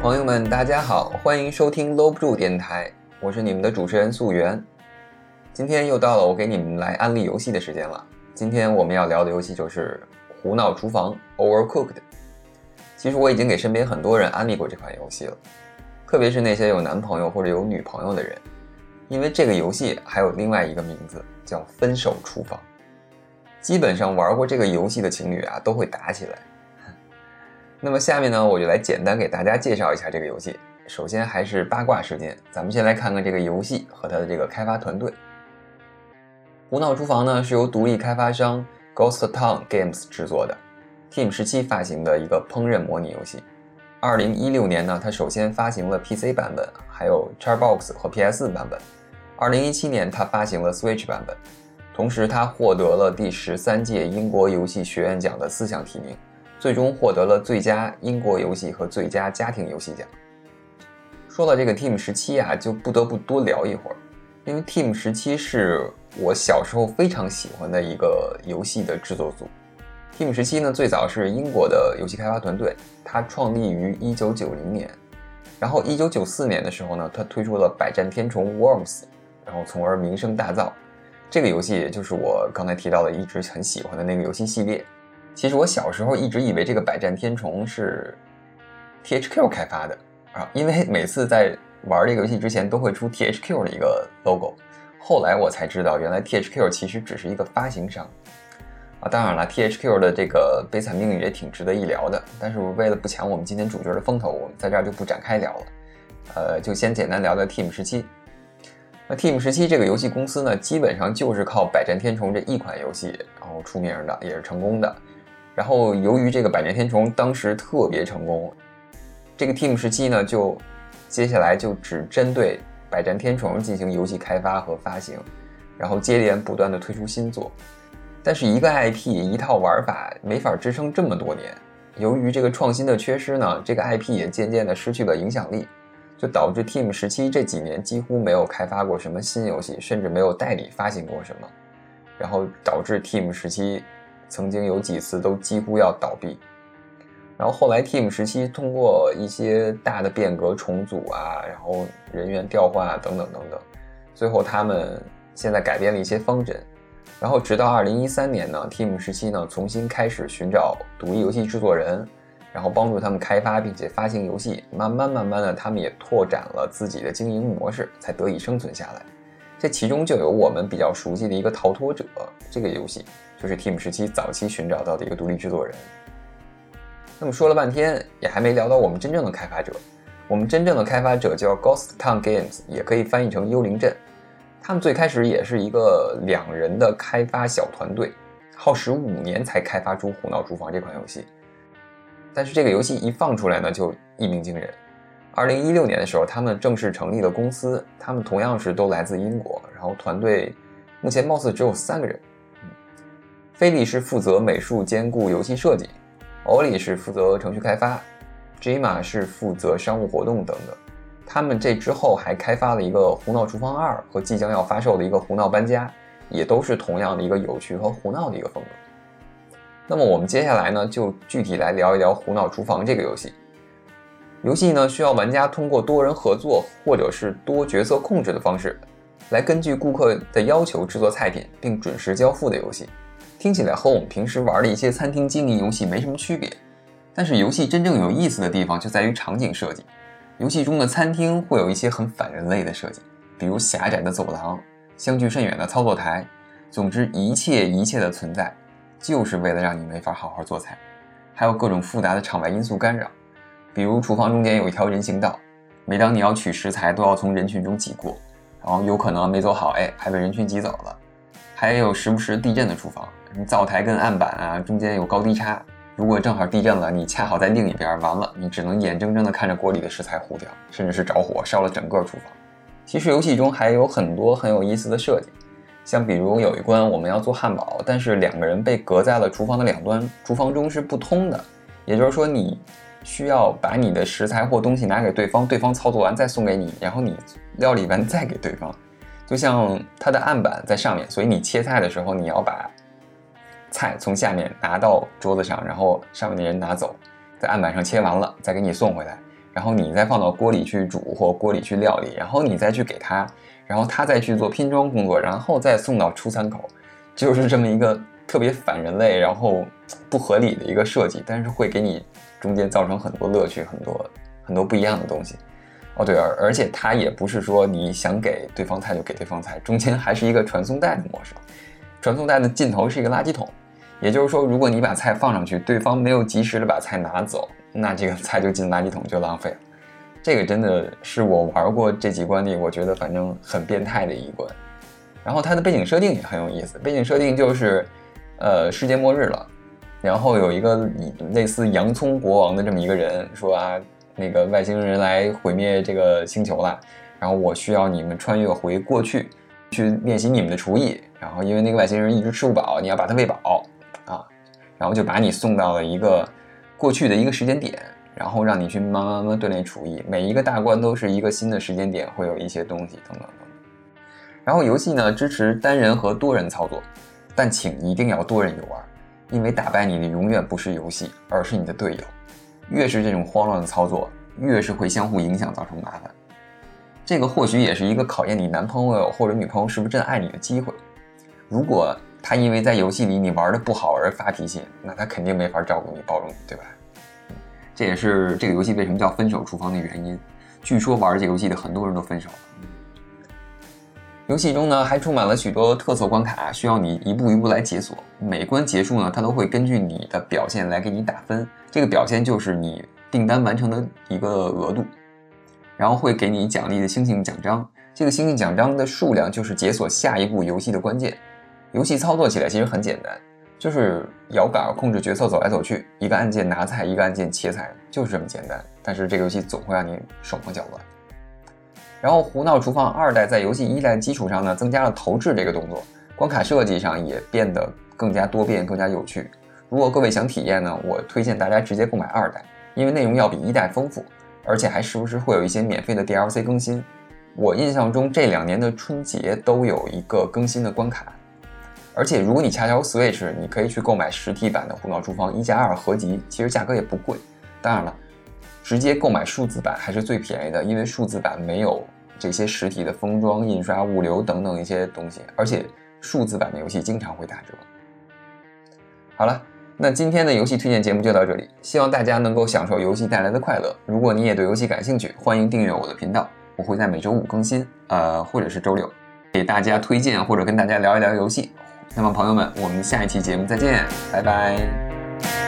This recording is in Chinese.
朋友们，大家好，欢迎收听搂不住电台，我是你们的主持人素媛。今天又到了我给你们来安利游戏的时间了。今天我们要聊的游戏就是《胡闹厨房》（Overcooked）。其实我已经给身边很多人安利过这款游戏了，特别是那些有男朋友或者有女朋友的人，因为这个游戏还有另外一个名字叫《分手厨房》。基本上玩过这个游戏的情侣啊，都会打起来。那么下面呢，我就来简单给大家介绍一下这个游戏。首先还是八卦时间，咱们先来看看这个游戏和它的这个开发团队。《胡闹厨房》呢是由独立开发商 Ghost Town Games 制作的，Team 十七发行的一个烹饪模拟游戏。二零一六年呢，它首先发行了 PC 版本，还有 Xbox 和 PS 版本。二零一七年，它发行了 Switch 版本，同时它获得了第十三届英国游戏学院奖的四项提名。最终获得了最佳英国游戏和最佳家庭游戏奖。说到这个 Team 十七啊，就不得不多聊一会儿，因为 Team 十七是我小时候非常喜欢的一个游戏的制作组。Team 十七呢，最早是英国的游戏开发团队，它创立于一九九零年，然后一九九四年的时候呢，它推出了百战天虫 Worms，然后从而名声大噪。这个游戏就是我刚才提到的一直很喜欢的那个游戏系列。其实我小时候一直以为这个百战天虫是 THQ 开发的啊，因为 每次在玩这个游戏之前都会出 THQ 的一个 logo，后来我才知道原来 THQ 其实只是一个发行商啊。当然了，THQ 的这个悲惨命运也挺值得一聊的，但是为了不抢我们今天主角的风头，我们在这儿就不展开聊了。呃，就先简单聊聊 Team 十七。那 Team 十七这个游戏公司呢，基本上就是靠百战天虫这一款游戏然后出名的，也是成功的。然后，由于这个《百战天虫》当时特别成功，这个 Team 十七呢，就接下来就只针对《百战天虫》进行游戏开发和发行，然后接连不断的推出新作。但是，一个 IP 一套玩法没法支撑这么多年。由于这个创新的缺失呢，这个 IP 也渐渐的失去了影响力，就导致 Team 十七这几年几乎没有开发过什么新游戏，甚至没有代理发行过什么，然后导致 Team 十七。曾经有几次都几乎要倒闭，然后后来 Team 时期通过一些大的变革重组啊，然后人员调换啊等等等等，最后他们现在改变了一些方针，然后直到二零一三年呢，Team 时期呢重新开始寻找独立游戏制作人，然后帮助他们开发并且发行游戏，慢慢慢慢的他们也拓展了自己的经营模式，才得以生存下来。这其中就有我们比较熟悉的一个逃脱者这个游戏。就是 Team 十七早期寻找到的一个独立制作人。那么说了半天，也还没聊到我们真正的开发者。我们真正的开发者叫 Ghost Town Games，也可以翻译成幽灵镇。他们最开始也是一个两人的开发小团队，耗时五年才开发出《胡闹厨房》这款游戏。但是这个游戏一放出来呢，就一鸣惊人。二零一六年的时候，他们正式成立了公司。他们同样是都来自英国，然后团队目前貌似只有三个人。菲利是负责美术兼顾游戏设计，欧里是负责程序开发，J 玛是负责商务活动等等。他们这之后还开发了一个《胡闹厨房二》和即将要发售的一个《胡闹搬家》，也都是同样的一个有趣和胡闹的一个风格。那么我们接下来呢，就具体来聊一聊《胡闹厨房》这个游戏。游戏呢需要玩家通过多人合作或者是多角色控制的方式，来根据顾客的要求制作菜品并准时交付的游戏。听起来和我们平时玩的一些餐厅经营游戏没什么区别，但是游戏真正有意思的地方就在于场景设计。游戏中的餐厅会有一些很反人类的设计，比如狭窄的走廊、相距甚远的操作台，总之一切一切的存在，就是为了让你没法好好做菜。还有各种复杂的场外因素干扰，比如厨房中间有一条人行道，每当你要取食材都要从人群中挤过，然后有可能没做好，哎，还被人群挤走了。还有时不时地震的厨房。你灶台跟案板啊中间有高低差，如果正好地震了，你恰好在另一边，完了你只能眼睁睁地看着锅里的食材糊掉，甚至是着火烧了整个厨房。其实游戏中还有很多很有意思的设计，像比如有一关我们要做汉堡，但是两个人被隔在了厨房的两端，厨房中是不通的，也就是说你需要把你的食材或东西拿给对方，对方操作完再送给你，然后你料理完再给对方。就像它的案板在上面，所以你切菜的时候你要把。菜从下面拿到桌子上，然后上面的人拿走，在案板上切完了，再给你送回来，然后你再放到锅里去煮或锅里去料理，然后你再去给他，然后他再去做拼装工作，然后再送到出餐口，就是这么一个特别反人类，然后不合理的一个设计，但是会给你中间造成很多乐趣，很多很多不一样的东西。哦，对，而而且它也不是说你想给对方菜就给对方菜，中间还是一个传送带的模式。传送带的尽头是一个垃圾桶，也就是说，如果你把菜放上去，对方没有及时的把菜拿走，那这个菜就进垃圾桶就浪费了。这个真的是我玩过这几关里，我觉得反正很变态的一关。然后它的背景设定也很有意思，背景设定就是，呃，世界末日了，然后有一个类似洋葱国王的这么一个人说啊。那个外星人来毁灭这个星球了，然后我需要你们穿越回过去，去练习你们的厨艺。然后因为那个外星人一直吃不饱，你要把他喂饱啊，然后就把你送到了一个过去的一个时间点，然后让你去慢慢慢锻炼厨艺。每一个大关都是一个新的时间点，会有一些东西等等等等。然后游戏呢支持单人和多人操作，但请一定要多人游玩，因为打败你的永远不是游戏，而是你的队友。越是这种慌乱的操作，越是会相互影响，造成麻烦。这个或许也是一个考验你男朋友或者女朋友是不是真爱你的机会。如果他因为在游戏里你玩的不好而发脾气，那他肯定没法照顾你、包容你，对吧？这也是这个游戏为什么叫分手厨房的原因。据说玩这个游戏的很多人都分手了。游戏中呢还充满了许多特色关卡，需要你一步一步来解锁。每关结束呢，它都会根据你的表现来给你打分。这个表现就是你订单完成的一个额度，然后会给你奖励的星星奖章。这个星星奖章的数量就是解锁下一步游戏的关键。游戏操作起来其实很简单，就是摇杆控制角色走来走去，一个按键拿菜，一个按键切菜，就是这么简单。但是这个游戏总会让你手忙脚乱。然后《胡闹厨房二代》在游戏一代基础上呢，增加了投掷这个动作，关卡设计上也变得更加多变、更加有趣。如果各位想体验呢，我推荐大家直接购买二代，因为内容要比一代丰富，而且还时不时会有一些免费的 DLC 更新。我印象中这两年的春节都有一个更新的关卡，而且如果你恰巧有 Switch，你可以去购买实体版的《胡闹厨房一加二》合集，其实价格也不贵。当然了。直接购买数字版还是最便宜的，因为数字版没有这些实体的封装、印刷、物流等等一些东西，而且数字版的游戏经常会打折。好了，那今天的游戏推荐节目就到这里，希望大家能够享受游戏带来的快乐。如果你也对游戏感兴趣，欢迎订阅我的频道，我会在每周五更新，呃，或者是周六，给大家推荐或者跟大家聊一聊游戏。那么朋友们，我们下一期节目再见，拜拜。